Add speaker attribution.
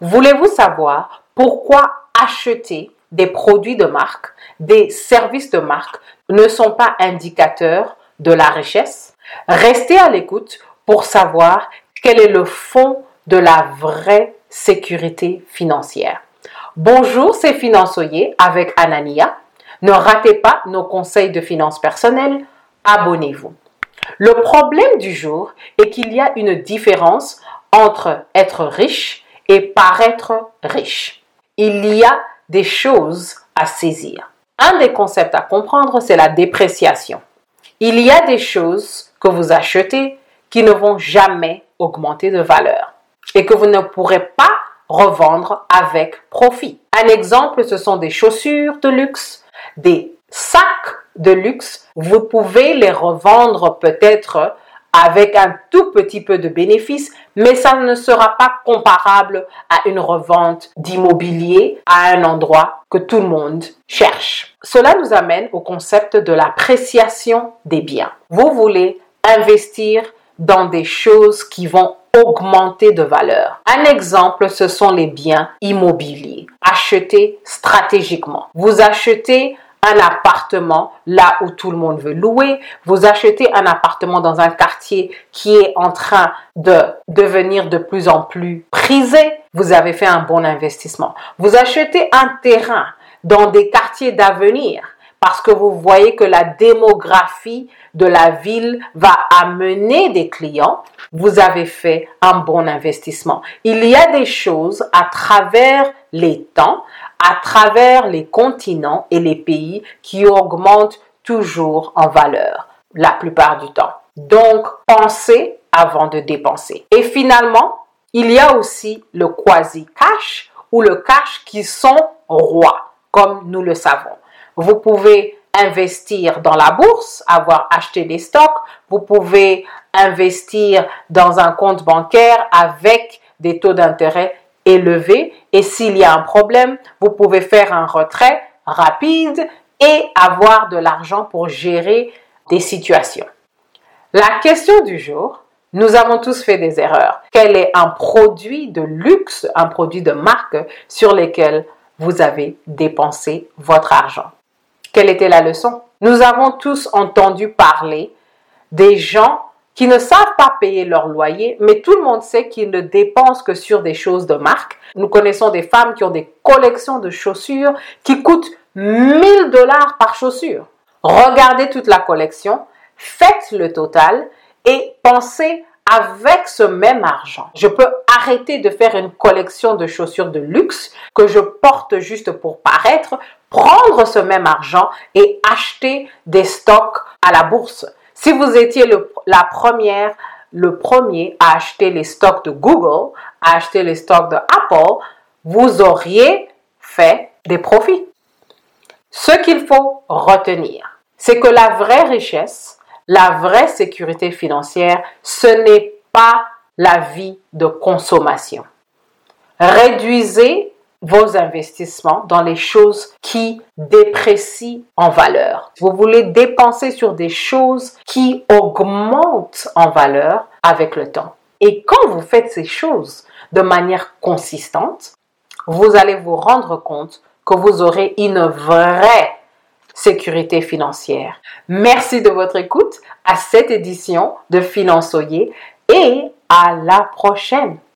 Speaker 1: Voulez-vous savoir pourquoi acheter des produits de marque, des services de marque ne sont pas indicateurs de la richesse? Restez à l'écoute pour savoir quel est le fond de la vraie sécurité financière. Bonjour, c'est Finançoyer avec Anania. Ne ratez pas nos conseils de finances personnelles. Abonnez-vous. Le problème du jour est qu'il y a une différence entre être riche et paraître riche. Il y a des choses à saisir. Un des concepts à comprendre, c'est la dépréciation. Il y a des choses que vous achetez qui ne vont jamais augmenter de valeur et que vous ne pourrez pas revendre avec profit. Un exemple, ce sont des chaussures de luxe, des sacs de luxe. Vous pouvez les revendre peut-être avec un tout petit peu de bénéfice, mais ça ne sera pas comparable à une revente d'immobilier à un endroit que tout le monde cherche. Cela nous amène au concept de l'appréciation des biens. Vous voulez investir dans des choses qui vont augmenter de valeur. Un exemple, ce sont les biens immobiliers. Acheter stratégiquement. Vous achetez un appartement là où tout le monde veut louer, vous achetez un appartement dans un quartier qui est en train de devenir de plus en plus prisé, vous avez fait un bon investissement. Vous achetez un terrain dans des quartiers d'avenir parce que vous voyez que la démographie de la ville va amener des clients, vous avez fait un bon investissement. Il y a des choses à travers les temps, à travers les continents et les pays qui augmentent toujours en valeur la plupart du temps. Donc, pensez avant de dépenser. Et finalement, il y a aussi le quasi-cash ou le cash qui sont rois, comme nous le savons. Vous pouvez investir dans la bourse, avoir acheté des stocks. Vous pouvez investir dans un compte bancaire avec des taux d'intérêt élevé et s'il y a un problème, vous pouvez faire un retrait rapide et avoir de l'argent pour gérer des situations. La question du jour, nous avons tous fait des erreurs. Quel est un produit de luxe, un produit de marque sur lequel vous avez dépensé votre argent? Quelle était la leçon? Nous avons tous entendu parler des gens qui ne savent pas payer leur loyer, mais tout le monde sait qu'ils ne dépensent que sur des choses de marque. Nous connaissons des femmes qui ont des collections de chaussures qui coûtent 1000 dollars par chaussure. Regardez toute la collection, faites le total et pensez avec ce même argent, je peux arrêter de faire une collection de chaussures de luxe que je porte juste pour paraître, prendre ce même argent et acheter des stocks à la bourse. Si vous étiez la première, le premier à acheter les stocks de Google, à acheter les stocks de Apple, vous auriez fait des profits. Ce qu'il faut retenir, c'est que la vraie richesse, la vraie sécurité financière, ce n'est pas la vie de consommation. Réduisez vos investissements dans les choses qui déprécient en valeur. Vous voulez dépenser sur des choses qui augmentent en valeur avec le temps. Et quand vous faites ces choses de manière consistante, vous allez vous rendre compte que vous aurez une vraie sécurité financière. Merci de votre écoute à cette édition de Finançoyer et à la prochaine.